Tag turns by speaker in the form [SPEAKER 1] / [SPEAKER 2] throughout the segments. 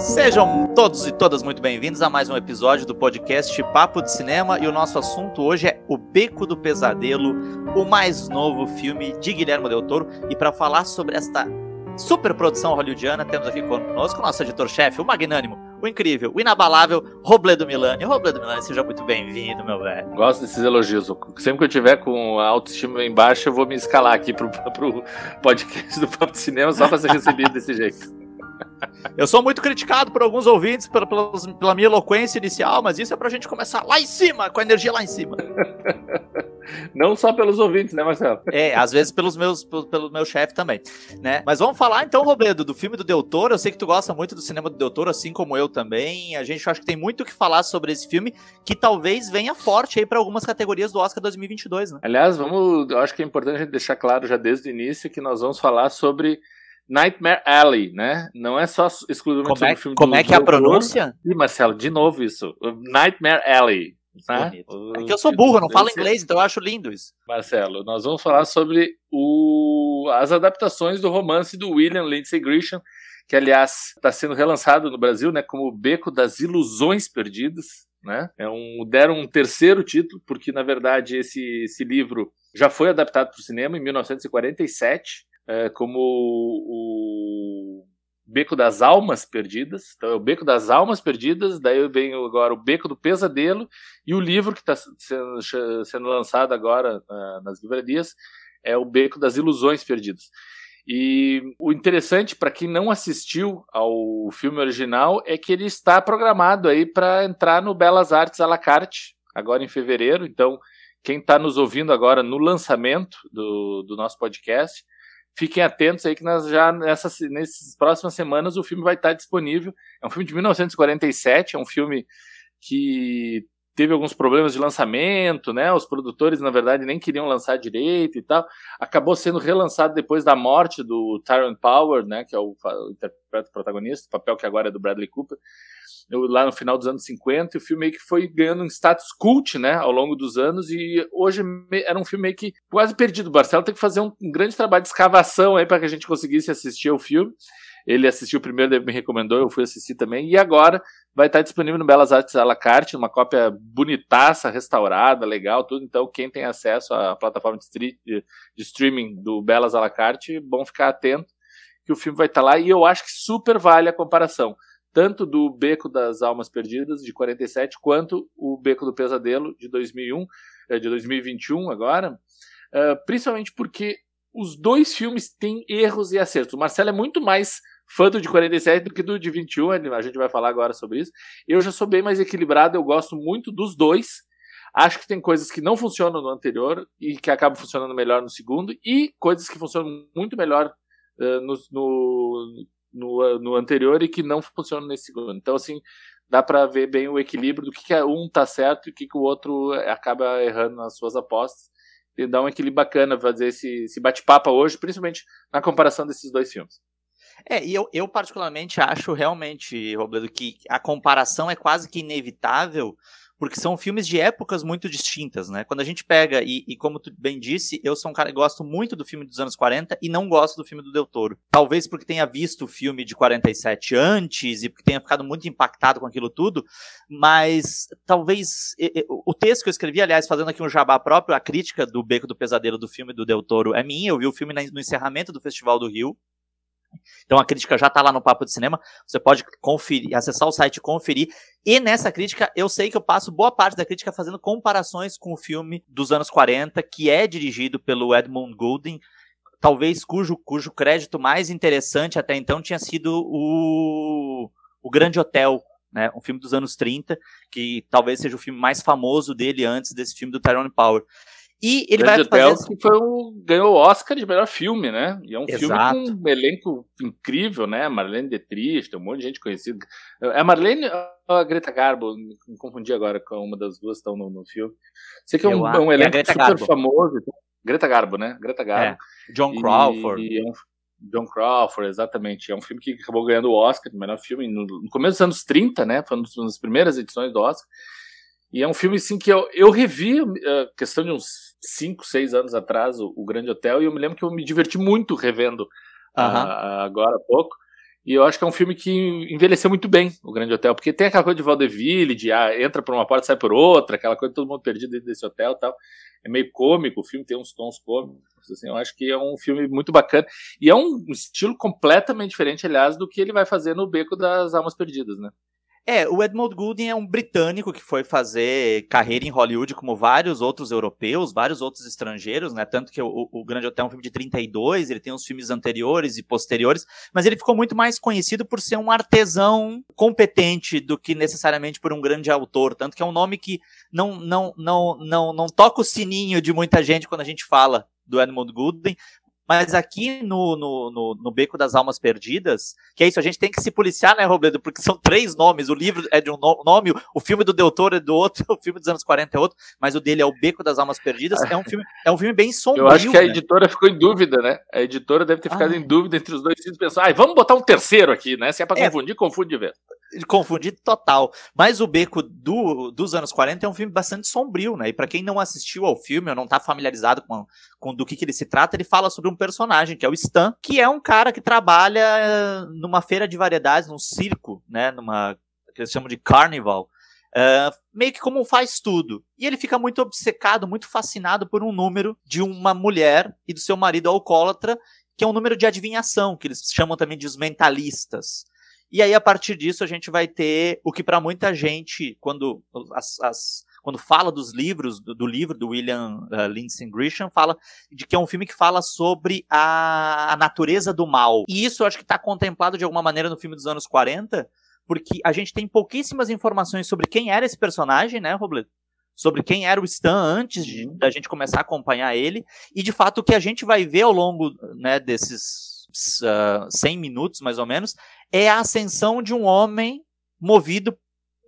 [SPEAKER 1] Sejam todos e todas muito bem-vindos a mais um episódio do podcast Papo de Cinema e o nosso assunto hoje é O Beco do Pesadelo, o mais novo filme de Guilherme Del Toro. E para falar sobre esta super produção hollywoodiana, temos aqui conosco o nosso editor-chefe, o magnânimo, o incrível, o inabalável Robledo Milani. Robledo Milani, seja muito bem-vindo, meu velho.
[SPEAKER 2] Gosto desses elogios. Sempre que eu tiver com a autoestima em baixa, eu vou me escalar aqui pro, pro podcast do Papo de Cinema só para ser recebido desse jeito.
[SPEAKER 1] Eu sou muito criticado por alguns ouvintes pela, pela, minha eloquência inicial, mas isso é pra gente começar lá em cima, com a energia lá em cima.
[SPEAKER 2] Não só pelos ouvintes, né, Marcelo?
[SPEAKER 1] É, às vezes pelos meus, pelo, pelo meu chefe também, né? Mas vamos falar então, Robledo, do filme do Del Toro. Eu sei que tu gosta muito do cinema do Del Toro, assim como eu também. A gente acha que tem muito o que falar sobre esse filme, que talvez venha forte aí para algumas categorias do Oscar 2022, né?
[SPEAKER 2] Aliás, vamos, eu acho que é importante a gente deixar claro já desde o início que nós vamos falar sobre Nightmare Alley, né? Não é só exclusivamente
[SPEAKER 1] como
[SPEAKER 2] é,
[SPEAKER 1] sobre o filme Como do é que é a pronúncia?
[SPEAKER 2] Ih, Marcelo, de novo isso. Nightmare Alley.
[SPEAKER 1] Né? É que eu sou burro, não falo inglês, então eu acho lindo isso.
[SPEAKER 2] Marcelo, nós vamos falar sobre o... as adaptações do romance do William Lindsay Grisham, que aliás está sendo relançado no Brasil, né, como o Beco das Ilusões Perdidas. Né? É um, deram um terceiro título, porque na verdade esse, esse livro já foi adaptado para o cinema em 1947 é, como o Beco das Almas Perdidas. Então é o Beco das Almas Perdidas, daí vem agora o Beco do Pesadelo e o livro que está sendo, sendo, lançado agora uh, nas livrarias é o Beco das Ilusões Perdidas. E o interessante para quem não assistiu ao filme original é que ele está programado aí para entrar no Belas Artes à la carte agora em fevereiro. Então, quem está nos ouvindo agora no lançamento do, do nosso podcast fiquem atentos aí que nós já nessas, nessas próximas semanas o filme vai estar disponível. É um filme de 1947, é um filme que teve alguns problemas de lançamento, né? Os produtores, na verdade, nem queriam lançar direito e tal. Acabou sendo relançado depois da morte do Tyrone Power, né? Que é o, o protagonista, o papel que agora é do Bradley Cooper lá no final dos anos 50, e o filme meio que foi ganhando um status cult, né, ao longo dos anos, e hoje era um filme meio que quase perdido. O Barcelo tem que fazer um, grande trabalho de escavação aí para que a gente conseguisse assistir ao filme. Ele assistiu primeiro, ele me recomendou, eu fui assistir também, e agora vai estar disponível no Belas Artes à la carte, uma cópia bonitaça, restaurada, legal, tudo. Então, quem tem acesso à plataforma de, de streaming do Belas à la carte, bom ficar atento que o filme vai estar lá, e eu acho que super vale a comparação tanto do Beco das Almas Perdidas, de 47, quanto o Beco do Pesadelo, de 2001, eh, de 2021 agora, eh, principalmente porque os dois filmes têm erros e acertos. O Marcelo é muito mais fã do de 47 do que do de 21, a gente vai falar agora sobre isso. Eu já sou bem mais equilibrado, eu gosto muito dos dois. Acho que tem coisas que não funcionam no anterior e que acabam funcionando melhor no segundo, e coisas que funcionam muito melhor uh, no, no, no, no anterior e que não funciona nesse segundo. Então, assim, dá para ver bem o equilíbrio do que, que um tá certo e o que, que o outro acaba errando nas suas apostas. E dá um equilíbrio bacana fazer esse, esse bate-papo hoje, principalmente na comparação desses dois filmes.
[SPEAKER 1] É, e eu, eu particularmente acho realmente, Robledo, que a comparação é quase que inevitável, porque são filmes de épocas muito distintas, né? Quando a gente pega, e, e, como tu bem disse, eu sou um cara que gosto muito do filme dos anos 40 e não gosto do filme do Del Toro. Talvez porque tenha visto o filme de 47 antes e porque tenha ficado muito impactado com aquilo tudo, mas talvez o texto que eu escrevi, aliás, fazendo aqui um jabá próprio, a crítica do Beco do Pesadelo do filme do Del Toro é minha, eu vi o filme no encerramento do Festival do Rio, então a crítica já está lá no Papo de Cinema. Você pode conferir, acessar o site e conferir. E nessa crítica, eu sei que eu passo boa parte da crítica fazendo comparações com o filme dos anos 40, que é dirigido pelo Edmund Goulding, talvez cujo, cujo crédito mais interessante até então tinha sido o, o Grande Hotel, né, um filme dos anos 30, que talvez seja o filme mais famoso dele antes desse filme do Tyrone Power. E ele Grande vai fazer.
[SPEAKER 2] que foi o, ganhou o Oscar de melhor filme, né? E é um Exato. filme com um elenco incrível, né? Marlene Dietrich, tem um monte de gente conhecida. É a Marlene ou a Greta Garbo? Me confundi agora com uma das duas que estão no, no filme. Sei que é um, é um elenco super Garbo. famoso. Greta Garbo, né? Greta Garbo.
[SPEAKER 1] É. John Crawford.
[SPEAKER 2] E, e é um, John Crawford, exatamente. É um filme que acabou ganhando o Oscar de melhor filme no, no começo dos anos 30, né? Foi uma das primeiras edições do Oscar. E é um filme, assim, que eu, eu revi, uh, questão de uns 5, 6 anos atrás, o, o, Grande Hotel, e eu me lembro que eu me diverti muito revendo uh, agora há pouco. E eu acho que é um filme que envelheceu muito bem, O Grande Hotel, porque tem aquela coisa de vaudeville, de ah, entra por uma porta, sai por outra, aquela coisa de todo mundo perdido dentro desse hotel tal. É meio cômico, o filme tem uns tons cômicos, assim, eu acho que é um filme muito bacana. E é um estilo completamente diferente, aliás, do que ele vai fazer no Beco das Almas Perdidas, né?
[SPEAKER 1] É, o Edmund Goulding é um britânico que foi fazer carreira em Hollywood como vários outros europeus, vários outros estrangeiros, né? Tanto que o, o Grande Hotel é um filme de 32, ele tem uns filmes anteriores e posteriores, mas ele ficou muito mais conhecido por ser um artesão competente do que necessariamente por um grande autor, tanto que é um nome que não não não não não toca o sininho de muita gente quando a gente fala do Edmund Goulding, mas aqui no, no, no, no, Beco das Almas Perdidas, que é isso, a gente tem que se policiar, né, Robledo? Porque são três nomes. O livro é de um nome, o filme do Del Toro é do outro, o filme dos anos 40 é outro, mas o dele é o Beco das Almas Perdidas. É um filme, é um filme bem sombrio.
[SPEAKER 2] Eu acho que a
[SPEAKER 1] né?
[SPEAKER 2] editora ficou em dúvida, né? A editora deve ter ficado ah. em dúvida entre os dois e pensar, ah, vamos botar um terceiro aqui, né? Se é pra é. confundir, confunde de vez
[SPEAKER 1] confundido total. Mas o Beco do, dos anos 40 é um filme bastante sombrio, né? E para quem não assistiu ao filme ou não tá familiarizado com, com do que, que ele se trata, ele fala sobre um personagem, que é o Stan, que é um cara que trabalha numa feira de variedades, num circo, né? Numa. que eles chamam de carnival. Uh, meio que como faz tudo. E ele fica muito obcecado, muito fascinado por um número de uma mulher e do seu marido alcoólatra, que é um número de adivinhação, que eles chamam também de os mentalistas. E aí, a partir disso, a gente vai ter o que para muita gente, quando as, as, quando fala dos livros, do, do livro do William uh, Lindsay Grisham, fala de que é um filme que fala sobre a, a natureza do mal. E isso eu acho que está contemplado de alguma maneira no filme dos anos 40, porque a gente tem pouquíssimas informações sobre quem era esse personagem, né, Robledo? Sobre quem era o Stan antes de, uhum. da gente começar a acompanhar ele. E de fato, o que a gente vai ver ao longo né, desses uh, 100 minutos, mais ou menos, é a ascensão de um homem movido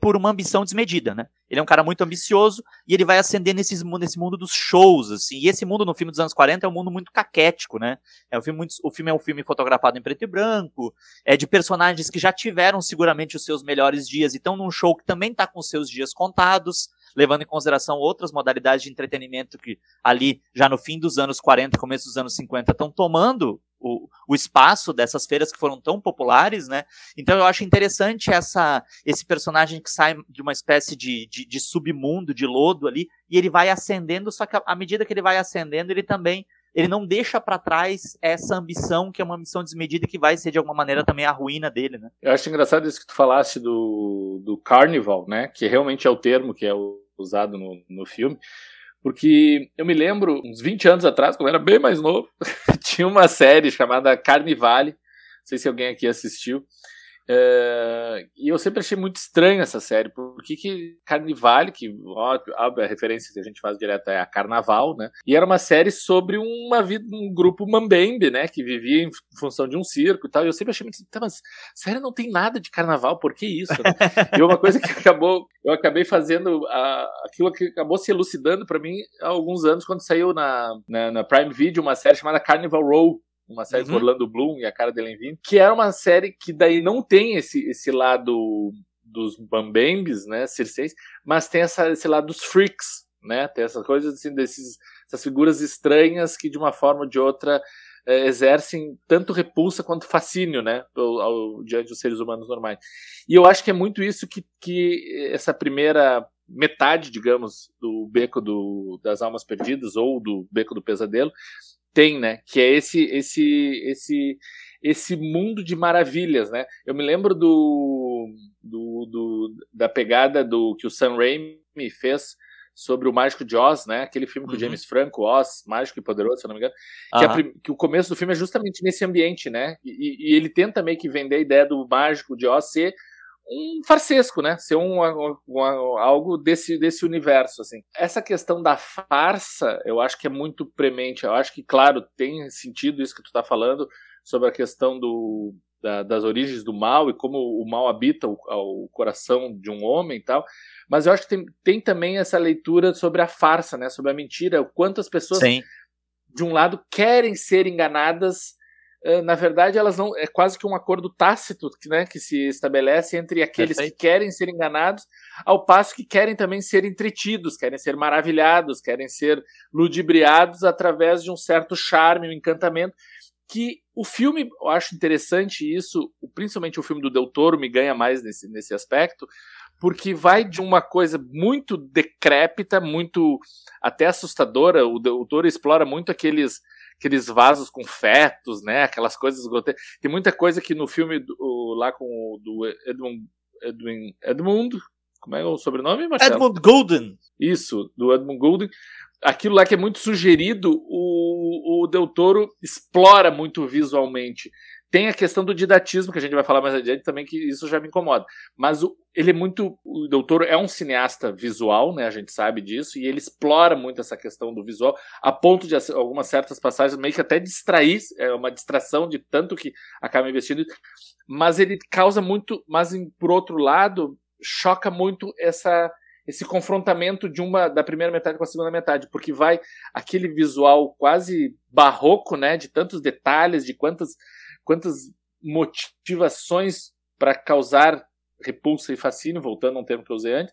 [SPEAKER 1] por uma ambição desmedida, né? Ele é um cara muito ambicioso e ele vai ascender nesse, mundo dos shows, assim. E esse mundo no filme dos anos 40 é um mundo muito caquético, né? É um filme muito, o filme é um filme fotografado em preto e branco, é de personagens que já tiveram seguramente os seus melhores dias e estão num show que também está com seus dias contados, levando em consideração outras modalidades de entretenimento que ali, já no fim dos anos 40, começo dos anos 50, estão tomando o, o espaço dessas feiras que foram tão populares, né? Então eu acho interessante essa, esse personagem que sai de uma espécie de, de, de submundo, de lodo ali, e ele vai ascendendo, só que à medida que ele vai ascendendo, ele também ele não deixa para trás essa ambição, que é uma ambição desmedida que vai ser de alguma maneira também a ruína dele, né?
[SPEAKER 2] Eu acho engraçado isso que tu falaste do, do carnival, né? Que realmente é o termo que é usado no, no filme. Porque eu me lembro, uns 20 anos atrás, quando eu era bem mais novo, tinha uma série chamada Carnivale. Não sei se alguém aqui assistiu. É, e eu sempre achei muito estranho essa série, porque que Carnivale, que ó, a referência que a gente faz direto é a Carnaval, né? E era uma série sobre uma vida, um grupo mambembe, né? Que vivia em função de um circo e tal. E eu sempre achei muito, tá, mas série não tem nada de carnaval, por que isso? Né? e uma coisa que acabou, eu acabei fazendo a, aquilo que acabou se elucidando para mim há alguns anos quando saiu na, na, na Prime Video uma série chamada Carnival Row uma série uhum. com Orlando Bloom e a cara dele vindo, que era uma série que daí não tem esse, esse lado dos bambembes, né, circenses, mas tem essa, esse lado dos freaks, né, tem essas coisas assim, desses, essas figuras estranhas que de uma forma ou de outra é, exercem tanto repulsa quanto fascínio, né, ao, ao, diante dos seres humanos normais. E eu acho que é muito isso que, que essa primeira metade, digamos, do Beco do, das Almas Perdidas ou do Beco do Pesadelo tem, né? Que é esse esse esse esse mundo de maravilhas, né? Eu me lembro do, do, do da pegada do que o Sam Raimi fez sobre o Mágico de Oz, né? Aquele filme com o uhum. James Franco, Oz, Mágico e Poderoso, se eu não me engano. Que, uhum. a, que, o começo do filme é justamente nesse ambiente, né? E, e, ele tenta meio que vender a ideia do Mágico de Oz ser um farsesco, né? Ser um, um, um, algo desse, desse universo, assim. Essa questão da farsa, eu acho que é muito premente. Eu acho que, claro, tem sentido isso que tu está falando sobre a questão do, da, das origens do mal e como o mal habita o, o, coração de um homem e tal. Mas eu acho que tem, tem também essa leitura sobre a farsa, né? Sobre a mentira. Quantas pessoas, Sim. de um lado, querem ser enganadas na verdade, elas não. É quase que um acordo tácito né, que se estabelece entre aqueles Perfeito. que querem ser enganados, ao passo que querem também ser entretidos, querem ser maravilhados, querem ser ludibriados através de um certo charme, um encantamento, que o filme, eu acho interessante isso, principalmente o filme do Del Toro me ganha mais nesse, nesse aspecto, porque vai de uma coisa muito decrépita, muito até assustadora. O Del Toro explora muito aqueles aqueles vasos com fetos, né? Aquelas coisas grotescas. Tem muita coisa que no filme do, lá com o do Edmund, Edwin, Edmund, como é o sobrenome, Marcelo?
[SPEAKER 1] Edmund Golden.
[SPEAKER 2] Isso, do Edmund Golden. Aquilo lá que é muito sugerido, o, o Del Toro explora muito visualmente. Tem a questão do didatismo, que a gente vai falar mais adiante também, que isso já me incomoda. Mas o, ele é muito. O Doutor é um cineasta visual, né? A gente sabe disso, e ele explora muito essa questão do visual, a ponto de algumas certas passagens meio que até distrair, é uma distração de tanto que acaba investindo. Mas ele causa muito. Mas por outro lado, choca muito essa esse confrontamento de uma da primeira metade com a segunda metade, porque vai aquele visual quase barroco, né, de tantos detalhes, de quantas quantas motivações para causar repulsa e fascínio, voltando a um termo que eu usei antes.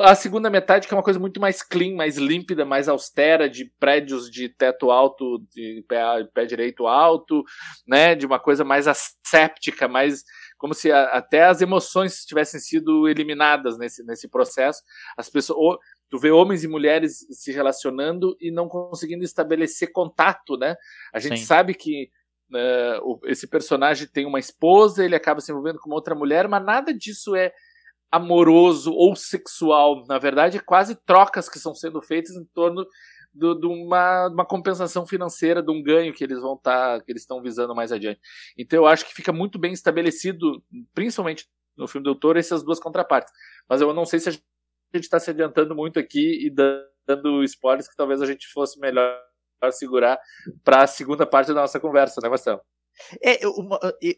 [SPEAKER 2] A segunda metade, que é uma coisa muito mais clean, mais límpida, mais austera, de prédios de teto alto, de pé, pé direito alto, né? De uma coisa mais asséptica, mais como se a, até as emoções tivessem sido eliminadas nesse, nesse processo. As pessoas. Tu vê homens e mulheres se relacionando e não conseguindo estabelecer contato, né? A gente Sim. sabe que Uh, esse personagem tem uma esposa, ele acaba se envolvendo com uma outra mulher, mas nada disso é amoroso ou sexual. Na verdade, é quase trocas que estão sendo feitas em torno de uma, uma, compensação financeira, de um ganho que eles vão estar, tá, que eles estão visando mais adiante. Então eu acho que fica muito bem estabelecido, principalmente no filme do Doutor, essas duas contrapartes. Mas eu não sei se a gente está se adiantando muito aqui e dando spoilers que talvez a gente fosse melhor segurar para a segunda parte da nossa conversa, né, Marcelo?
[SPEAKER 1] É, eu,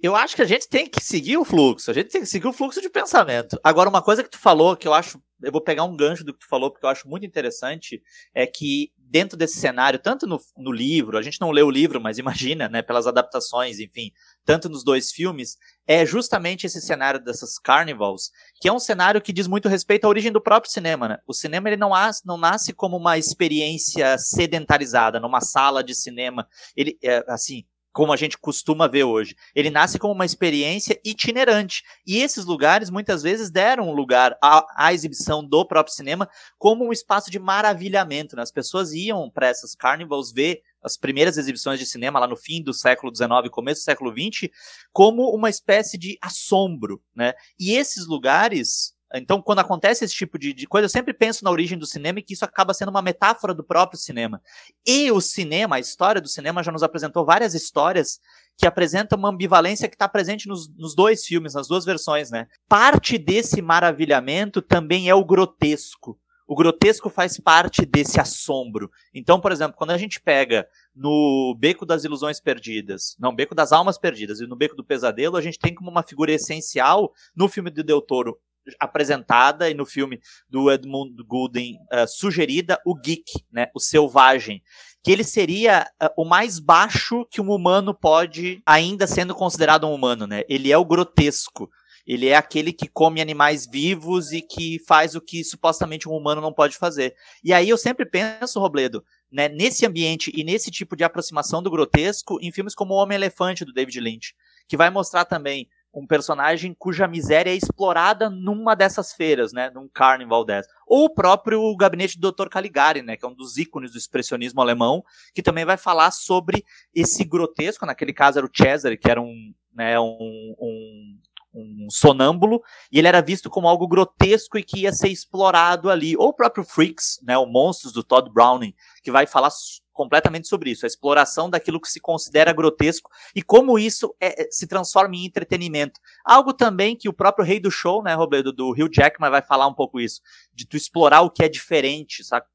[SPEAKER 1] eu acho que a gente tem que seguir o fluxo, a gente tem que seguir o fluxo de pensamento. Agora, uma coisa que tu falou que eu acho, eu vou pegar um gancho do que tu falou, porque eu acho muito interessante, é que dentro desse cenário, tanto no, no livro, a gente não leu o livro, mas imagina, né, pelas adaptações, enfim, tanto nos dois filmes, é justamente esse cenário dessas carnivals, que é um cenário que diz muito respeito à origem do próprio cinema, né? O cinema ele não, não nasce como uma experiência sedentarizada, numa sala de cinema, ele, é, assim, como a gente costuma ver hoje. Ele nasce como uma experiência itinerante. E esses lugares muitas vezes deram lugar à, à exibição do próprio cinema como um espaço de maravilhamento. Né? As pessoas iam para essas carnivals ver as primeiras exibições de cinema lá no fim do século XIX, começo do século XX, como uma espécie de assombro, né? E esses lugares então, quando acontece esse tipo de, de, coisa, eu sempre penso na origem do cinema e que isso acaba sendo uma metáfora do próprio cinema. E o cinema, a história do cinema, já nos apresentou várias histórias que apresentam uma ambivalência que está presente nos, nos, dois filmes, nas duas versões, né? Parte desse maravilhamento também é o grotesco. O grotesco faz parte desse assombro. Então, por exemplo, quando a gente pega no Beco das Ilusões Perdidas, não, Beco das Almas Perdidas e no Beco do Pesadelo, a gente tem como uma figura essencial no filme do Del Toro apresentada e no filme do Edmund Gulden uh, sugerida o geek, né, o selvagem, que ele seria uh, o mais baixo que um humano pode, ainda sendo considerado um humano, né? Ele é o grotesco. Ele é aquele que come animais vivos e que faz o que supostamente um humano não pode fazer. E aí eu sempre penso, Robledo, né, nesse ambiente e nesse tipo de aproximação do grotesco em filmes como O Homem-Elefante, do David Lynch, que vai mostrar também um personagem cuja miséria é explorada numa dessas feiras, né, num carnival dessa. Ou o próprio gabinete do Dr. Caligari, né, que é um dos ícones do expressionismo alemão, que também vai falar sobre esse grotesco, naquele caso era o Cesare, que era um, né, um, um um sonâmbulo, e ele era visto como algo grotesco e que ia ser explorado ali. Ou o próprio Freaks, né, o Monstros do Todd Browning, que vai falar completamente sobre isso, a exploração daquilo que se considera grotesco e como isso é, é, se transforma em entretenimento. Algo também que o próprio rei do show, né, Roberto, do Hugh Jackman vai falar um pouco isso, de tu explorar o que é diferente, sabe?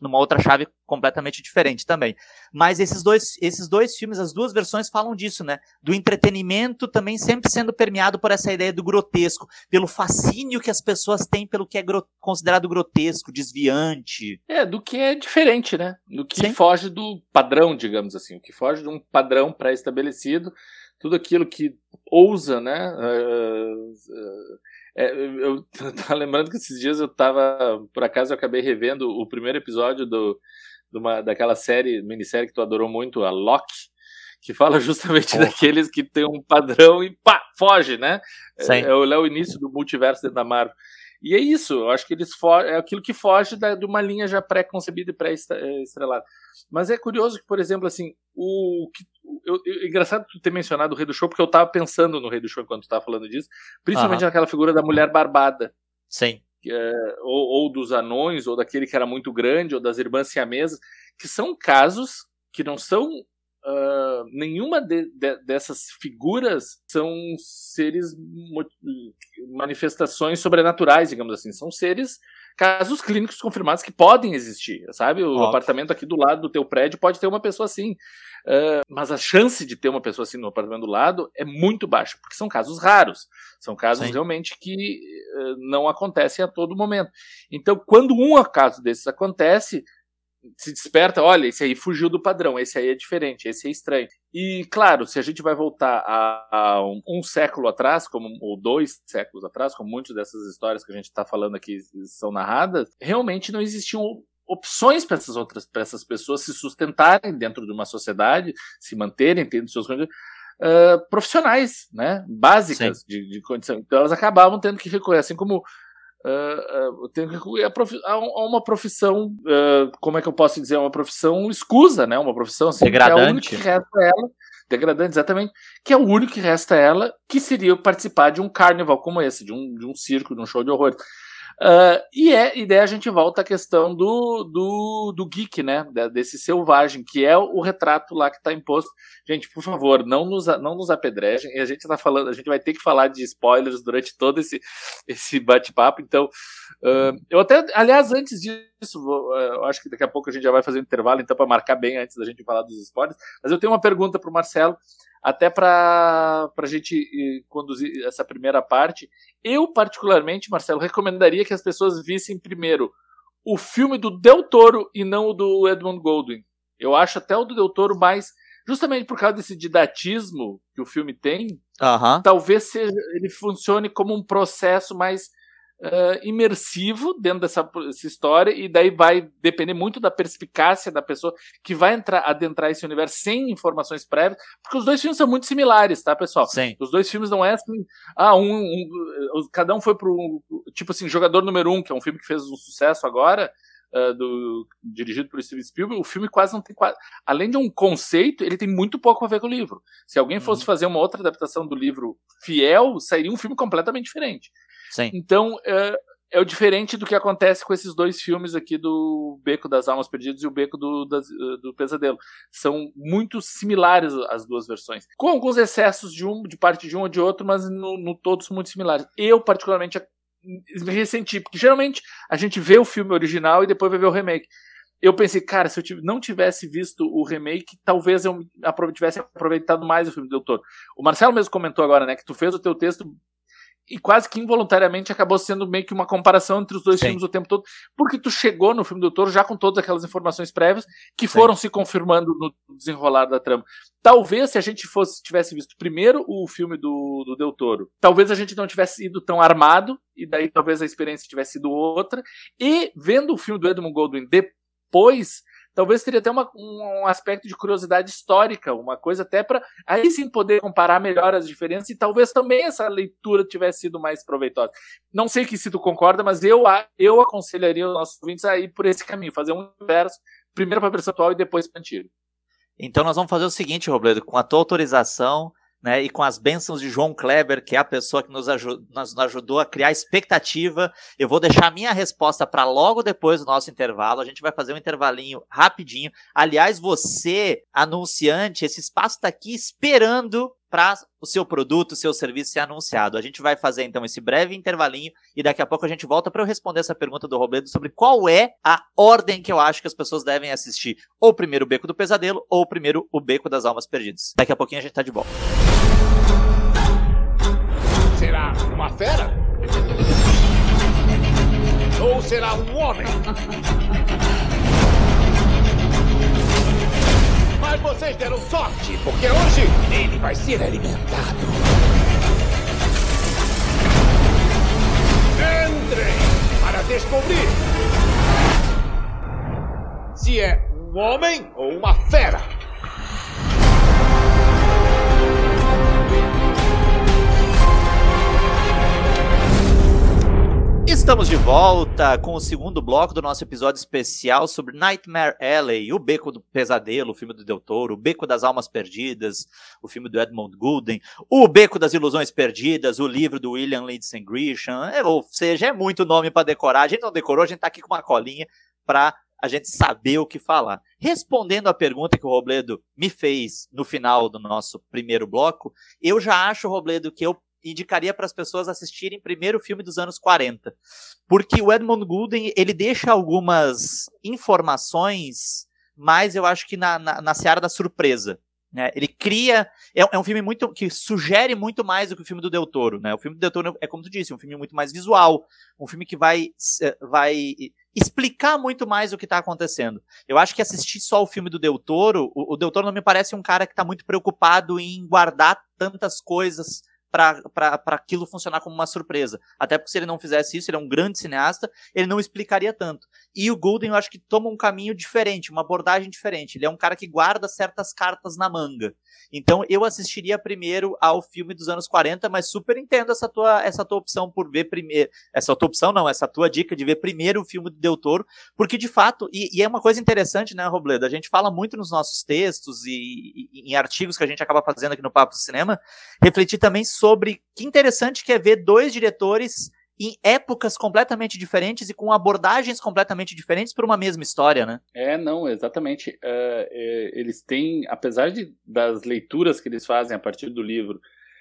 [SPEAKER 1] Numa outra chave completamente diferente também. Mas esses dois, esses dois filmes, as duas versões falam disso, né? Do entretenimento também sempre sendo permeado por essa ideia do grotesco, pelo fascínio que as pessoas têm pelo que é gro considerado grotesco, desviante.
[SPEAKER 2] É, do que é diferente, né? Do que Sim. foge do padrão, digamos assim, o que foge de um padrão pré-estabelecido, tudo aquilo que ousa, né? Uh, uh, é, eu tava lembrando que esses dias eu tava, por acaso eu acabei revendo o primeiro episódio do, uma, daquela série, minissérie que tu adorou muito, a Loki, que fala justamente oh. daqueles que tem um padrão e pá, foge, né? É, é, o início do multiverso dentro da Marvel. E é isso, eu acho que eles é aquilo que foge da, de uma linha já pré-concebida e pré-estrelada. Mas é curioso que, por exemplo, assim, o que. Eu, eu, engraçado tu ter mencionado o Rei do Show, porque eu tava pensando no Rei do Show enquanto tu tava falando disso, principalmente uhum. naquela figura da mulher barbada.
[SPEAKER 1] Sim.
[SPEAKER 2] É, ou, ou, dos anões, ou daquele que era muito grande, ou das irmãs siamesas, que são casos que não são Uh, nenhuma de, de, dessas figuras são seres manifestações sobrenaturais, digamos assim. São seres casos clínicos confirmados que podem existir, sabe? O Óbvio. apartamento aqui do lado do teu prédio pode ter uma pessoa assim, uh, mas a chance de ter uma pessoa assim no apartamento do lado é muito baixa, porque são casos raros, são casos Sim. realmente que uh, não acontecem a todo momento. Então, quando um caso desses acontece, se desperta, olha, esse aí fugiu do padrão, esse aí é diferente, esse é estranho. E, claro, se a gente vai voltar a, a um, um, século atrás, como, ou dois séculos atrás, como muitas dessas histórias que a gente está falando aqui são narradas, realmente não existiam opções para essas outras, para essas pessoas se sustentarem dentro de uma sociedade, se manterem tendo seus uh, profissionais, né, básicas de, de condição. Então elas acabavam tendo que recorrer, assim como Uh, uh, tem que recorrer a, profi a, uma profissão, uh, como é que eu posso dizer, uma profissão escusa, né? Uma profissão assim,
[SPEAKER 1] degradante.
[SPEAKER 2] que é o único que resta ela, degradante, exatamente, que é o único que resta ela, que seria participar de um carnaval como esse, de um, de um circo, de um show de horror. Uh, e, é, e daí a gente volta à questão do, do, do geek, né? Desse selvagem, que é o retrato lá que está imposto. Gente, por favor, não nos, não nos apedrejem. E a gente tá falando, a gente vai ter que falar de spoilers durante todo esse, esse bate-papo. Então, uh, eu até, aliás, antes disso, vou, eu acho que daqui a pouco a gente já vai fazer um intervalo, então, para marcar bem antes da gente falar dos spoilers. Mas eu tenho uma pergunta para o Marcelo até para a gente eh, conduzir essa primeira parte. Eu, particularmente, Marcelo, recomendaria que as pessoas vissem primeiro o filme do Del Toro e não o do Edmund Goldwyn. Eu acho até o do Del Toro mais. Justamente por causa desse didatismo que o filme tem, talvez seja, ele funcione como um processo mais uh, imersivo dentro dessa, dessa, história, e daí vai depender muito da perspicácia da pessoa que vai entrar, adentrar esse universo sem informações prévias, porque os dois filmes são muito similares, tá, pessoal?
[SPEAKER 1] Sim.
[SPEAKER 2] Os dois filmes não é assim, ah, um, um cada um foi pro, tipo assim, Jogador Número Um, que é um filme que fez um sucesso agora, Uh, do, dirigido por Steven Spielberg, o filme quase não tem quase. Além de um conceito, ele tem muito pouco a ver com o livro. Se alguém fosse uhum. fazer uma outra adaptação do livro fiel, sairia um filme completamente diferente.
[SPEAKER 1] Sim.
[SPEAKER 2] Então, é, é o diferente do que acontece com esses dois filmes aqui do Beco das Almas Perdidas e o Beco do, das, do Pesadelo. São muito similares as duas versões. Com alguns excessos de um, de parte de um ou de outro, mas no, no todo são muito similares. Eu, particularmente, me ressenti, porque geralmente a gente vê o filme original e depois vai ver o remake. Eu pensei, cara, se eu não tivesse visto o remake, talvez eu tivesse aproveitado mais o filme do Doutor. O Marcelo mesmo comentou agora, né, que tu fez o teu texto e quase que involuntariamente acabou sendo meio que uma comparação entre os dois Sim. filmes o tempo todo, porque tu chegou no filme do Toro já com todas aquelas informações prévias que foram Sim. se confirmando no desenrolar da trama. Talvez se a gente fosse tivesse visto primeiro o filme do, do Del Toro, talvez a gente não tivesse ido tão armado e daí talvez a experiência tivesse sido outra. E vendo o filme do Edmund Goldwyn depois, talvez teria até uma, um aspecto de curiosidade histórica, uma coisa até para aí sim poder comparar melhor as diferenças e talvez também essa leitura tivesse sido mais proveitosa. Não sei que se tu concorda, mas eu, eu aconselharia os nossos ouvintes a ir por esse caminho, fazer um inverso, primeiro para atual e depois para antigo.
[SPEAKER 1] Então nós vamos fazer o seguinte, Robledo, com a tua autorização, né, e com as bênçãos de João Kleber, que é a pessoa que nos, ajud nos ajudou a criar expectativa. Eu vou deixar a minha resposta para logo depois do nosso intervalo. A gente vai fazer um intervalinho rapidinho. Aliás, você, anunciante, esse espaço está aqui esperando para o seu produto, o seu serviço ser anunciado. A gente vai fazer então esse breve intervalinho e daqui a pouco a gente volta para eu responder essa pergunta do Robledo sobre qual é a ordem que eu acho que as pessoas devem assistir. Ou primeiro o Beco do Pesadelo ou primeiro o Beco das Almas Perdidas. Daqui a pouquinho a gente está de volta.
[SPEAKER 3] Uma fera? Ou será um homem? Mas vocês deram sorte, porque hoje ele vai ser alimentado. Entrem para descobrir se é um homem ou uma fera.
[SPEAKER 1] Estamos de volta com o segundo bloco do nosso episódio especial sobre Nightmare Alley, o Beco do Pesadelo, o filme do Del Toro, o Beco das Almas Perdidas, o filme do Edmund Gulden, o Beco das Ilusões Perdidas, o livro do William Lindsay Grisham, é, ou seja, é muito nome para decorar. A gente não decorou, a gente tá aqui com uma colinha para a gente saber o que falar. Respondendo a pergunta que o Robledo me fez no final do nosso primeiro bloco, eu já acho, Robledo, que eu indicaria para as pessoas assistirem primeiro o filme dos anos 40. Porque o Edmund Gulden, ele deixa algumas informações, mas eu acho que na, na, na seara da surpresa. Né? Ele cria. É, é, um filme muito que sugere muito mais do que o filme do Del Toro. Né? O filme do Del Toro é, como tu disse, um filme muito mais visual. Um filme que vai, vai explicar muito mais o que está acontecendo. Eu acho que assistir só o filme do Del Toro, o, o Del Toro não me parece um cara que está muito preocupado em guardar tantas coisas para aquilo funcionar como uma surpresa. Até porque se ele não fizesse isso, ele é um grande cineasta, ele não explicaria tanto. E o Golden, eu acho que toma um caminho diferente, uma abordagem diferente. Ele é um cara que guarda certas cartas na manga. Então eu assistiria primeiro ao filme dos anos 40, mas super entendo essa tua, essa tua opção por ver primeiro. Essa tua opção não, essa tua dica de ver primeiro o filme do Del Toro, porque de fato, e, e é uma coisa interessante, né, Robledo? A gente fala muito nos nossos textos e, e, em artigos que a gente acaba fazendo aqui no Papo do Cinema, refletir também sobre que interessante que é ver dois diretores em épocas completamente diferentes e com abordagens completamente diferentes para uma mesma história, né?
[SPEAKER 2] É, não, exatamente. Uh, eles têm, apesar de, das leituras que eles fazem a partir do livro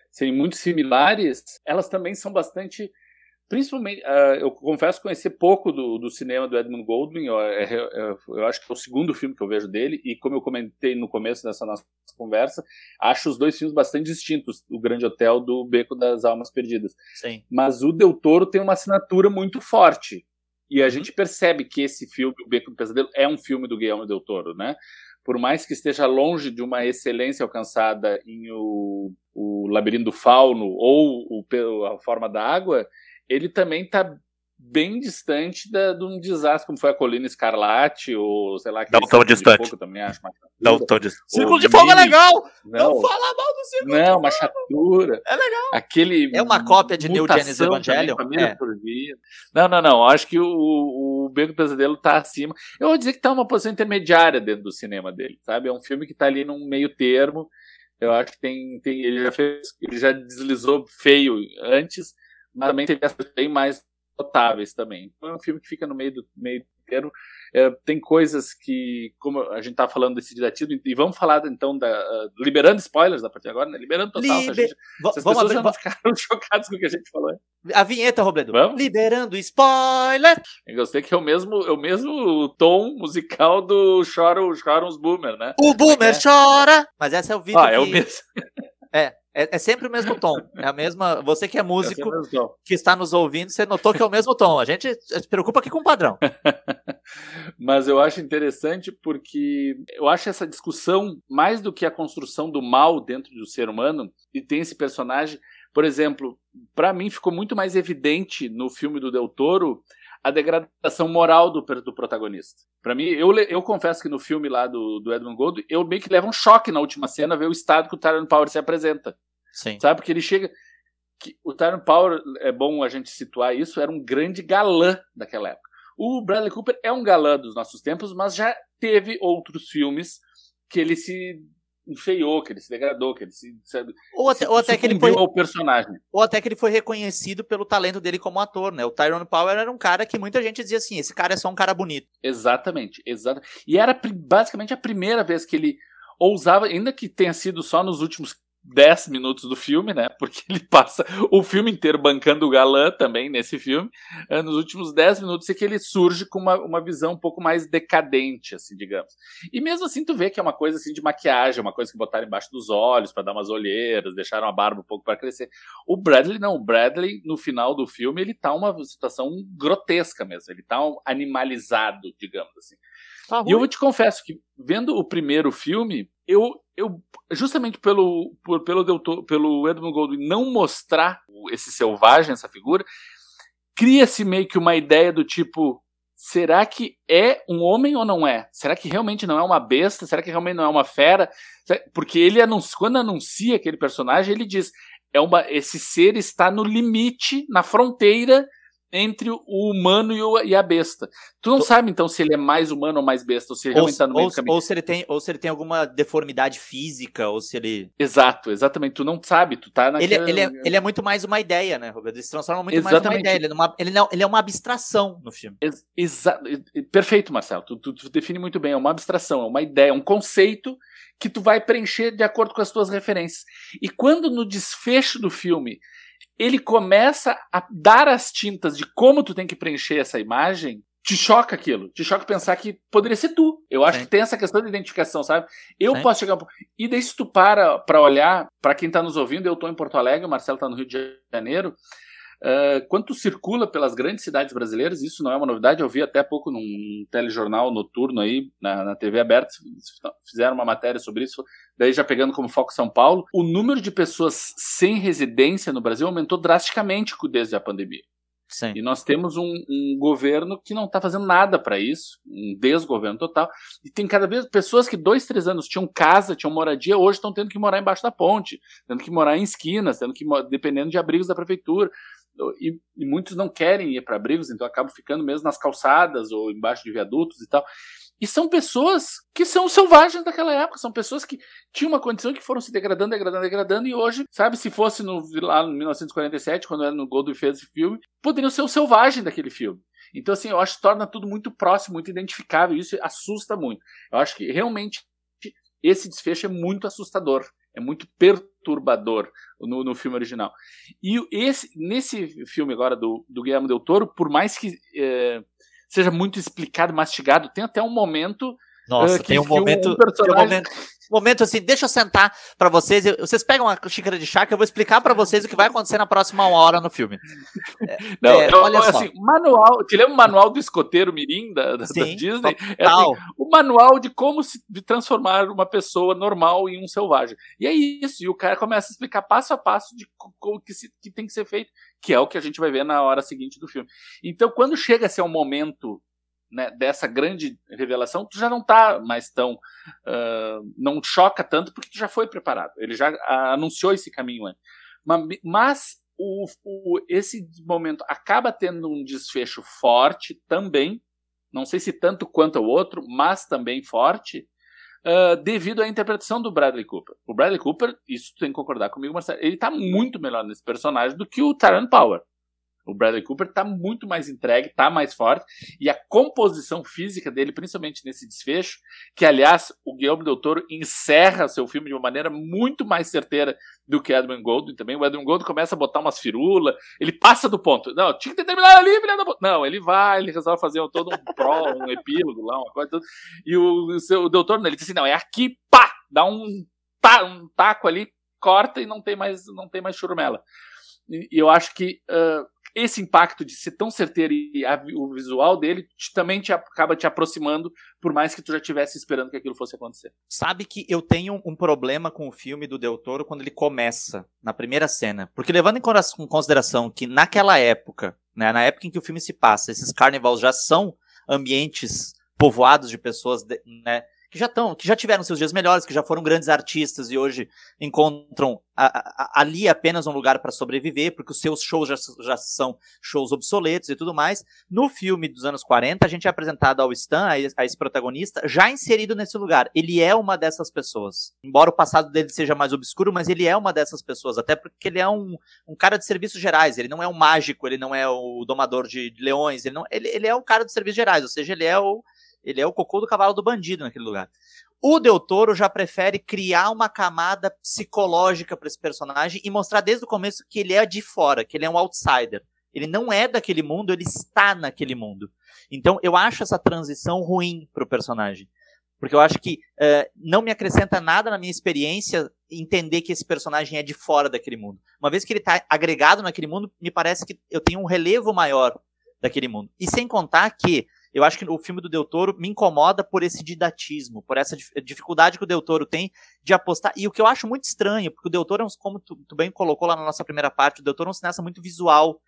[SPEAKER 2] serem muito similares, elas também são bastante Principalmente, uh, eu confesso conhecer pouco do, do cinema do Edmund Goldwyn, eu, é, é, é, eu, acho que é o segundo filme que eu vejo dele, e como eu comentei no começo dessa nossa conversa, acho os dois filmes bastante distintos, o Grande Hotel do Beco das Almas Perdidas.
[SPEAKER 1] Sim.
[SPEAKER 2] Mas o Del Toro tem uma assinatura muito forte, e a gente percebe que esse filme, O Beco do Pesadelo, é um filme do Guillermo Del Toro, né? Por mais que esteja longe de uma excelência alcançada em O, o Labirinto do Fauno ou o, A Forma da Água, ele também está bem distante da, de um desastre como foi a Colina Escarlate, ou sei lá,
[SPEAKER 1] não tão distante.
[SPEAKER 2] Fogo, também acho,
[SPEAKER 1] não tão distante. Círculo de Fogo é legal! Não, não fala mal do Círculo
[SPEAKER 2] Não, uma chatura.
[SPEAKER 1] É legal.
[SPEAKER 2] Aquele
[SPEAKER 1] é uma cópia de New Genesis Evangelion. É.
[SPEAKER 2] Não, não, não. Acho que o, o Beco do Pesadelo tá acima. Eu vou dizer que tá uma posição intermediária dentro do cinema dele, sabe? É um filme que tá ali num meio termo. Eu acho que tem, tem ele já fez, ele já deslizou feio antes mas também teve essas bem mais notáveis também. Então, é um filme que fica no meio do meio inteiro. É, tem coisas que, como a gente tá falando desse didatismo, e vamos falar então da. Uh, liberando spoilers a partir de agora, né? Liberando total. Liber... Gente, se as vamos pessoas abrir... ficaram chocadas com o que a gente falou.
[SPEAKER 1] A vinheta, Robledo. Vamos? Liberando spoiler!
[SPEAKER 2] Eu gostei que é o mesmo, é o mesmo tom musical do Choram, Choram os Boomer, né?
[SPEAKER 1] O Boomer é? chora! Mas essa é o vídeo.
[SPEAKER 2] Ah, que... é o mesmo.
[SPEAKER 1] É, é, é, sempre o mesmo tom. É a mesma. Você que é músico, é que está nos ouvindo, você notou que é o mesmo tom. A gente se preocupa aqui com o padrão.
[SPEAKER 2] Mas eu acho interessante porque eu acho essa discussão, mais do que a construção do mal dentro do ser humano, e tem esse personagem. Por exemplo, para mim ficou muito mais evidente no filme do Del Toro a degradação moral do, do protagonista. Para mim, eu, eu confesso que no filme lá do, do Edmund Gold, eu meio que levo um choque na última cena ver o estado que o Tyrone Power se apresenta.
[SPEAKER 1] Sim.
[SPEAKER 2] Sabe? Porque ele chega. Que, o Tyrone Power, é bom a gente situar isso, era um grande galã daquela época. O Bradley Cooper é um galã dos nossos tempos, mas já teve outros filmes que ele se enfeiou, que ele se degradou, que ele se. Sabe,
[SPEAKER 1] ou até, se, ou até que ele foi.
[SPEAKER 2] ao personagem.
[SPEAKER 1] Ou até que ele foi reconhecido pelo talento dele como ator, né? O Tyrone Power era um cara que muita gente dizia assim: esse cara é só um cara bonito.
[SPEAKER 2] Exatamente, exatamente. E era basicamente a primeira vez que ele ousava, ainda que tenha sido só nos últimos 10 minutos do filme, né? Porque ele passa o filme inteiro bancando o galã também nesse filme. Eh, nos últimos 10 minutos é que ele surge com uma, uma visão um pouco mais decadente, assim, digamos. E mesmo assim, tu vê que é uma coisa assim de maquiagem, uma coisa que botaram embaixo dos olhos para dar umas olheiras, deixaram a barba um pouco para crescer. O Bradley não, o Bradley no final do filme ele tá uma situação grotesca mesmo, ele tá um animalizado, digamos assim. Tá e eu te confesso que vendo o primeiro filme, eu, eu justamente pelo, por, pelo, Doutor, pelo Edmund Goldwyn não mostrar esse selvagem, essa figura, cria-se meio que uma ideia do tipo: será que é um homem ou não é? Será que realmente não é uma besta? Será que realmente não é uma fera? Porque ele anuncia, quando anuncia aquele personagem, ele diz: é uma, esse ser está no limite, na fronteira entre o humano e, o, e a besta. Tu não sabe, então, se ele é mais humano ou mais besta, ou se ele realmente está no meio
[SPEAKER 1] ou,
[SPEAKER 2] do caminho.
[SPEAKER 1] Ou se, ele tem, ou se ele tem alguma deformidade física, ou se ele.
[SPEAKER 2] Exato, exatamente. Tu não sabe, tu tá
[SPEAKER 1] naquela... ele, ele, é, ele é muito mais uma ideia, né, Roberto? Ele se transforma muito exatamente. mais numa ideia. Ele é uma, ele, não, ele é uma abstração no filme.
[SPEAKER 2] Ex exa Perfeito, Marcelo. Tu, tu, tu define muito bem. É uma abstração, é uma ideia, é um conceito que tu vai preencher de acordo com as tuas referências. E quando no desfecho do filme ele começa a dar as tintas de como tu tem que preencher essa imagem, te choca aquilo. Te choca pensar que poderia ser tu. Eu acho Sim. que tem essa questão de identificação, sabe? Eu Sim. posso chegar. E daí, se tu para pra olhar, para quem tá nos ouvindo, eu tô em Porto Alegre, o Marcelo tá no Rio de Janeiro. Uh, quando tu circula pelas grandes cidades brasileiras, isso não é uma novidade, eu vi até pouco num telejornal noturno aí, na, na TV aberta, fizeram uma matéria sobre isso, daí já pegando como foco São Paulo, o número de pessoas sem residência no Brasil aumentou drasticamente desde a pandemia. Sim. E nós temos um, um governo que não está fazendo nada para isso, um desgoverno total. E tem cada vez pessoas que dois, três anos tinham casa, tinham moradia, hoje estão tendo que morar embaixo da ponte, tendo que morar em esquinas, tendo que dependendo de abrigos da prefeitura. E, e muitos não querem ir para abrigos, então acabam ficando mesmo nas calçadas ou embaixo de viadutos e tal. E são pessoas que são selvagens daquela época, são pessoas que tinham uma condição que foram se degradando, degradando, degradando, e hoje, sabe, se fosse no, lá em 1947, quando era no Goldwyn fez esse filme, poderiam ser o selvagem daquele filme. Então, assim, eu acho que torna tudo muito próximo, muito identificável, e isso assusta muito. Eu acho que realmente esse desfecho é muito assustador, é muito perturbador no, no filme original. E esse, nesse filme agora do, do Guilherme Del Toro, por mais que. É, seja muito explicado, mastigado. Tem até um momento.
[SPEAKER 1] Nossa, uh, que, tem um momento. Um personagem... tem um momento momento assim, deixa eu sentar para vocês. Vocês pegam uma xícara de chá que eu vou explicar para vocês o que vai acontecer na próxima hora no filme.
[SPEAKER 2] É, Não, é, olha só. Assim, manual, te lembra o manual do escoteiro Mirim da, da, Sim, da Disney? É assim, o manual de como se de transformar uma pessoa normal em um selvagem. E é isso, e o cara começa a explicar passo a passo de o que, se, que tem que ser feito, que é o que a gente vai ver na hora seguinte do filme. Então, quando chega a ser um momento né, dessa grande revelação, tu já não está mais tão. Uh, não choca tanto porque tu já foi preparado. Ele já anunciou esse caminho antes. Mas, mas o, o, esse momento acaba tendo um desfecho forte também. Não sei se tanto quanto o outro, mas também forte. Uh, devido à interpretação do Bradley Cooper. O Bradley Cooper, isso tem que concordar comigo, Marcelo, ele está muito melhor nesse personagem do que o Taran Power. O Bradley Cooper está muito mais entregue, está mais forte, e a composição física dele, principalmente nesse desfecho, que aliás o Guilherme Del Toro encerra seu filme de uma maneira muito mais certeira do que Edwin Goldwyn também. O Edwin Goldwyn começa a botar umas firulas, ele passa do ponto. Não, tinha que ter terminado ali, filha da Não, ele vai, ele resolve fazer todo um pró, um epílogo lá, uma coisa. Tudo. E o, o seu Del Toro, ele diz assim: não, é aqui, pá, dá um, tá, um taco ali, corta e não tem mais, não tem mais churumela. E, e eu acho que. Uh, esse impacto de ser tão certeiro e a, o visual dele te, também te acaba te aproximando, por mais que tu já estivesse esperando que aquilo fosse acontecer.
[SPEAKER 1] Sabe que eu tenho um problema com o filme do Del Toro quando ele começa, na primeira cena. Porque levando em consideração que naquela época, né, na época em que o filme se passa, esses carnavals já são ambientes povoados de pessoas, né, que já estão, que já tiveram seus dias melhores, que já foram grandes artistas e hoje encontram a, a, ali apenas um lugar para sobreviver, porque os seus shows já, já são shows obsoletos e tudo mais. No filme dos anos 40, a gente é apresentado ao Stan, a, esse protagonista, já inserido nesse lugar. Ele é uma dessas pessoas. Embora o passado dele seja mais obscuro, mas ele é uma dessas pessoas, até porque ele é um, um cara de serviços gerais, ele não é um mágico, ele não é o domador de leões, ele, não, ele, ele é o cara de serviços gerais, ou seja, ele é o ele é o cocô do cavalo do bandido naquele lugar. O Del Toro já prefere criar uma camada psicológica para esse personagem e mostrar desde o começo que ele é de fora, que ele é um outsider. Ele não é daquele mundo, ele está naquele mundo. Então eu acho essa transição ruim para o personagem. Porque eu acho que uh, não me acrescenta nada na minha experiência entender que esse personagem é de fora daquele mundo. Uma vez que ele está agregado naquele mundo, me parece que eu tenho um relevo maior daquele mundo. E sem contar que eu acho que o filme do Del Toro me incomoda por esse didatismo, por essa dificuldade que o Del Toro tem de apostar. E o que eu acho muito estranho, porque o Del Toro, é um, como tu, tu bem colocou lá na nossa primeira parte, o Del Toro é um cineasta muito visual.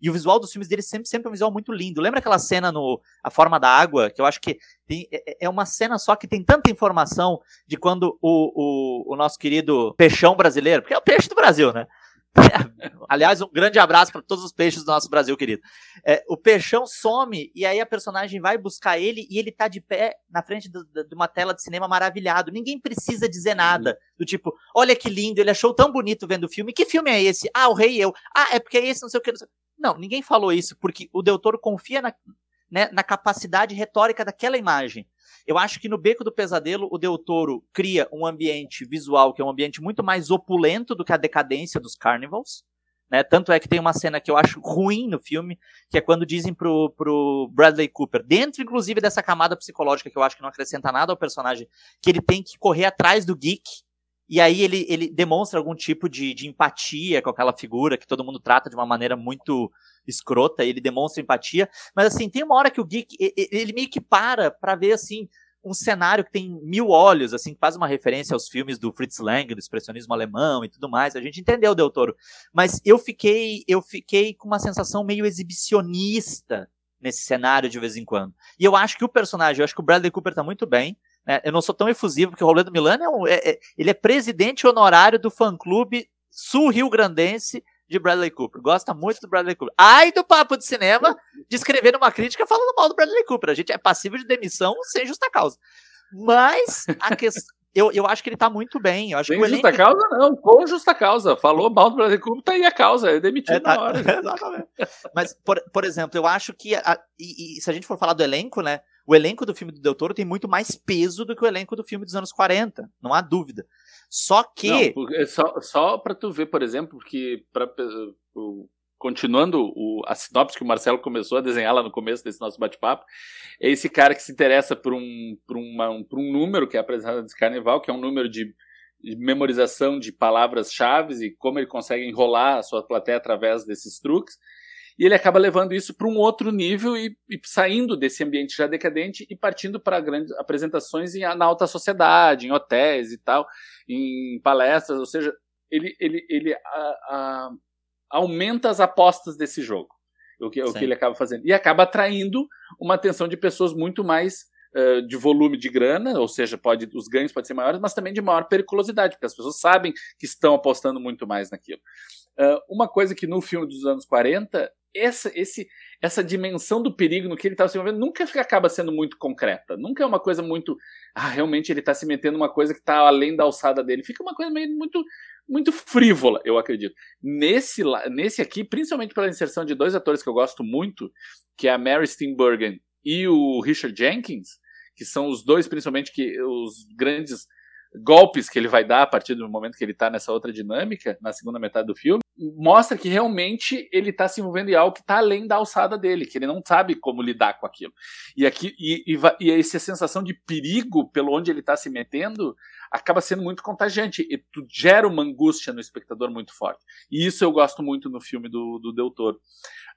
[SPEAKER 1] E o visual dos filmes dele sempre, sempre é um visual muito lindo. Lembra aquela cena no A Forma da Água? Que eu acho que tem, é, é uma cena só que tem tanta informação de quando o, o, o nosso querido peixão brasileiro, porque é o peixe do Brasil, né? Aliás, um grande abraço para todos os peixes do nosso Brasil, querido. É, o peixão some e aí a personagem vai buscar ele e ele tá de pé na frente do, de uma tela de cinema maravilhado. Ninguém precisa dizer nada. Do tipo, olha que lindo, ele achou tão bonito vendo o filme. Que filme é esse? Ah, o Rei e Eu. Ah, é porque é esse, não sei o que. Não, não ninguém falou isso, porque o Del Toro confia na, né, na capacidade retórica daquela imagem. Eu acho que no Beco do Pesadelo, o Del Toro cria um ambiente visual que é um ambiente muito mais opulento do que a decadência dos Carnivals. Né? Tanto é que tem uma cena que eu acho ruim no filme, que é quando dizem pro, pro Bradley Cooper, dentro inclusive dessa camada psicológica que eu acho que não acrescenta nada ao personagem, que ele tem que correr atrás do geek, e aí ele, ele demonstra algum tipo de, de empatia com aquela figura que todo mundo trata de uma maneira muito escrota, ele demonstra empatia, mas assim, tem uma hora que o Geek, ele meio que para pra ver assim, um cenário que tem mil olhos, assim, que faz uma referência aos filmes do Fritz Lang, do expressionismo alemão e tudo mais. A gente entendeu, Del Toro. Mas eu fiquei, eu fiquei com uma sensação meio exibicionista nesse cenário de vez em quando. E eu acho que o personagem, eu acho que o Bradley Cooper tá muito bem. Né? Eu não sou tão efusivo, porque o Rolando Milano é, um, é, é ele é presidente honorário do fã-clube sul-rio-grandense de Bradley Cooper. Gosta muito do Bradley Cooper. Ai do papo de cinema de escrever uma crítica falando mal do Bradley Cooper. A gente é passível de demissão sem justa causa. Mas a questão. Eu, eu acho que ele tá muito bem. Eu acho
[SPEAKER 2] Sem
[SPEAKER 1] que
[SPEAKER 2] justa elenco... causa, não. Com justa causa. Falou mal do Bradley Cooper, tá aí a causa. É demitido é, tá... na hora.
[SPEAKER 1] Exatamente. Mas, por, por exemplo, eu acho que. A, e, e, se a gente for falar do elenco, né? O elenco do filme do Del Toro tem muito mais peso do que o elenco do filme dos anos 40. Não há dúvida. Só que.
[SPEAKER 2] Não, é só, só para tu ver, por exemplo, que pra, continuando o, a sinopse que o Marcelo começou a desenhar lá no começo desse nosso bate-papo, é esse cara que se interessa por um, por uma, um, por um número que é apresentado nesse carnaval, que é um número de, memorização de palavras-chave e como ele consegue enrolar a sua plateia através desses truques e ele acaba levando isso para um outro nível e, e, saindo desse ambiente já decadente e partindo para grandes apresentações em, na alta sociedade, em hotéis e tal, em palestras, ou seja, ele, ele, ele a, a, aumenta as apostas desse jogo, o que, o que ele acaba fazendo, e acaba atraindo uma atenção de pessoas muito mais uh, de volume de grana, ou seja, pode, os ganhos podem ser maiores, mas também de maior periculosidade, porque as pessoas sabem que estão apostando muito mais naquilo. Uh, uma coisa que no filme dos anos 40 essa, esse, essa dimensão do perigo no que ele estava se envolvendo nunca acaba sendo muito concreta. Nunca é uma coisa muito. Ah, realmente ele está se metendo numa coisa que está além da alçada dele. Fica uma coisa meio muito, muito frívola, eu acredito. Nesse, nesse aqui, principalmente pela inserção de dois atores que eu gosto muito, que é a Mary Steenburgen e o Richard Jenkins, que são os dois, principalmente, que os grandes golpes que ele vai dar a partir do momento que ele está nessa outra dinâmica, na segunda metade do filme, mostra que realmente ele está se envolvendo em algo que está além da alçada dele, que ele não sabe como lidar com aquilo. E aqui e, e, e essa sensação de perigo pelo onde ele está se metendo acaba sendo muito contagiante e tu gera uma angústia no espectador muito forte. E isso eu gosto muito no filme do, do Del Toro.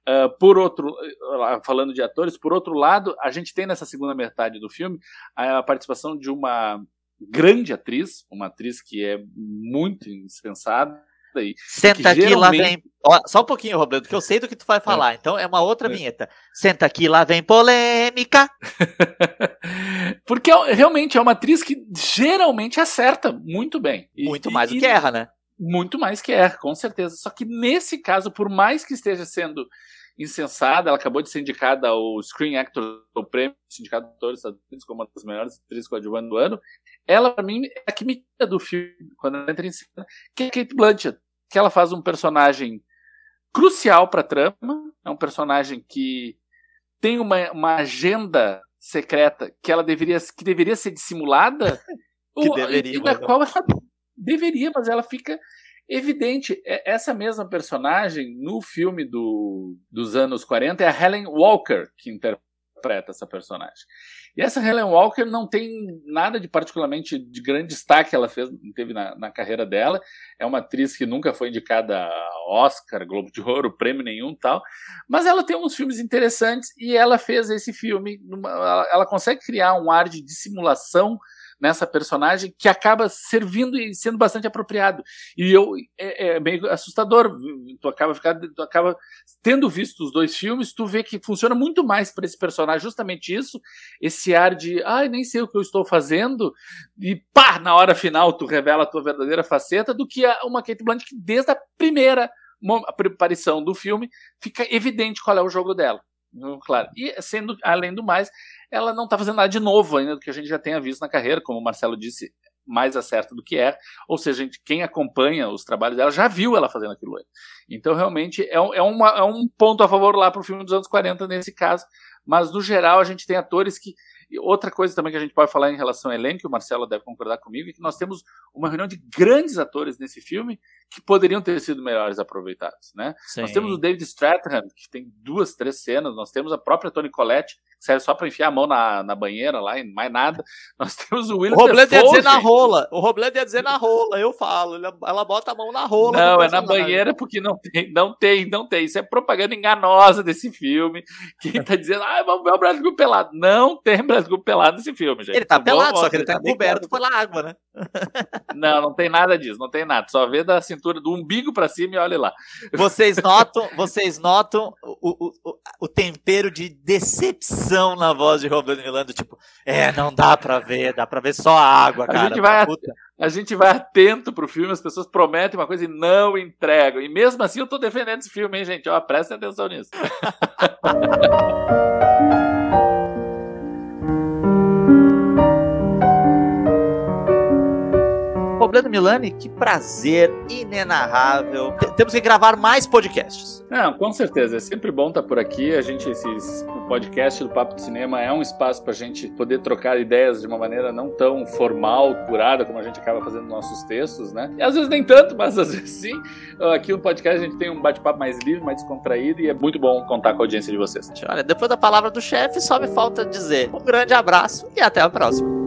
[SPEAKER 2] Uh, por outro, uh, falando de atores, por outro lado, a gente tem nessa segunda metade do filme a participação de uma grande atriz, uma atriz que é muito insensada. E
[SPEAKER 1] Senta aqui, geralmente... lá vem. Ó, só um pouquinho, Roberto, que eu sei do que tu vai falar. É. Então é uma outra é. vinheta. Senta aqui, lá vem polêmica.
[SPEAKER 2] Porque é, realmente é uma atriz que geralmente acerta muito bem.
[SPEAKER 1] E, muito mais do que erra, né?
[SPEAKER 2] Muito mais que erra, com certeza. Só que nesse caso, por mais que esteja sendo insensada. Ela acabou de ser indicada ao Screen Actor do Prêmio Sindicato de Atores Estados Unidos como uma das melhores atrizes coadjuvantes do ano. Ela, para mim, é a que me tira do filme quando ela entra em cena, que é a Kate Blanchett, que ela faz um personagem crucial para a trama, é um personagem que tem uma, uma agenda secreta que ela deveria que deveria ser dissimulada
[SPEAKER 1] que ou, deveria,
[SPEAKER 2] e da qual ela deveria, mas ela fica evidente. É, essa mesma personagem, no filme do, dos anos 40, é a Helen Walker que interpreta essa personagem. E essa Helen Walker não tem nada de particularmente de grande destaque que ela fez, teve na, na carreira dela. É uma atriz que nunca foi indicada a Oscar, Globo de Ouro, prêmio nenhum tal. Mas ela tem uns filmes interessantes e ela fez esse filme. Ela, ela consegue criar um ar de dissimulação nessa personagem que acaba servindo e sendo bastante apropriado. E eu é, é meio assustador. Tu acaba ficando, tu acaba tendo visto os dois filmes, tu vê que funciona muito mais para esse personagem justamente isso, esse ar de, ai, nem sei o que eu estou fazendo, e pá, na hora final tu revela a tua verdadeira faceta do que uma Kate Blanchett que desde a primeira aparição do filme fica evidente qual é o jogo dela. Claro. E sendo, além do mais, ela não está fazendo nada de novo ainda do que a gente já tenha visto na carreira, como o Marcelo disse, mais acerta do que é. Ou seja, gente, quem acompanha os trabalhos dela já viu ela fazendo aquilo. Então, realmente, é, é, uma, é um ponto a favor lá para o filme dos anos 40 nesse caso. Mas, no geral, a gente tem atores que e outra coisa também que a gente pode falar em relação ao elenco, o Marcelo deve concordar comigo, é que nós temos uma reunião de grandes atores nesse filme que poderiam ter sido melhores aproveitados, né? Nós temos o David Strathairn, que tem duas, três cenas, nós temos a própria Toni Collette, que serve só para enfiar a mão na, na banheira lá e mais nada. Nós temos o William
[SPEAKER 1] O Robledo ia dizer na rola, o Robledo ia dizer na rola, eu falo, ela bota a mão na rola.
[SPEAKER 2] Não, é na banheira porque não tem, não tem, não tem. Isso é propaganda enganosa desse filme. Quem tá dizendo, ah, vamos ver o Brasil pelado. Não tem Brasil pelado nesse filme, gente.
[SPEAKER 1] Ele tá, tá pelado, só que ele tá coberto pela água, né?
[SPEAKER 2] Não, não tem nada disso, não tem nada. Só vê da cintura do umbigo para cima e olha lá.
[SPEAKER 1] Vocês notam, vocês notam o, o, o, tempero de decepção na voz de Roberto Milano, tipo, é, não dá para ver, dá para ver só a água, cara.
[SPEAKER 2] A gente vai, a gente vai atento pro filme, as pessoas prometem uma coisa e não entregam. E mesmo assim eu tô defendendo esse filme, hein, gente? Ó, prestem atenção nisso.
[SPEAKER 1] Robleno Milani, que prazer inenarrável. Temos que gravar mais podcasts.
[SPEAKER 2] Não, com certeza. É sempre bom estar por aqui. A gente, esse, esse podcast do Papo de Cinema é um espaço para a gente poder trocar ideias de uma maneira não tão formal, curada, como a gente acaba fazendo nossos textos, né? E às vezes nem tanto, mas às vezes sim. Aqui no podcast a gente tem um bate-papo mais livre, mais descontraído e é muito bom contar com a audiência de vocês.
[SPEAKER 1] Olha, depois da palavra do chefe, só me falta dizer um grande abraço e até a próxima.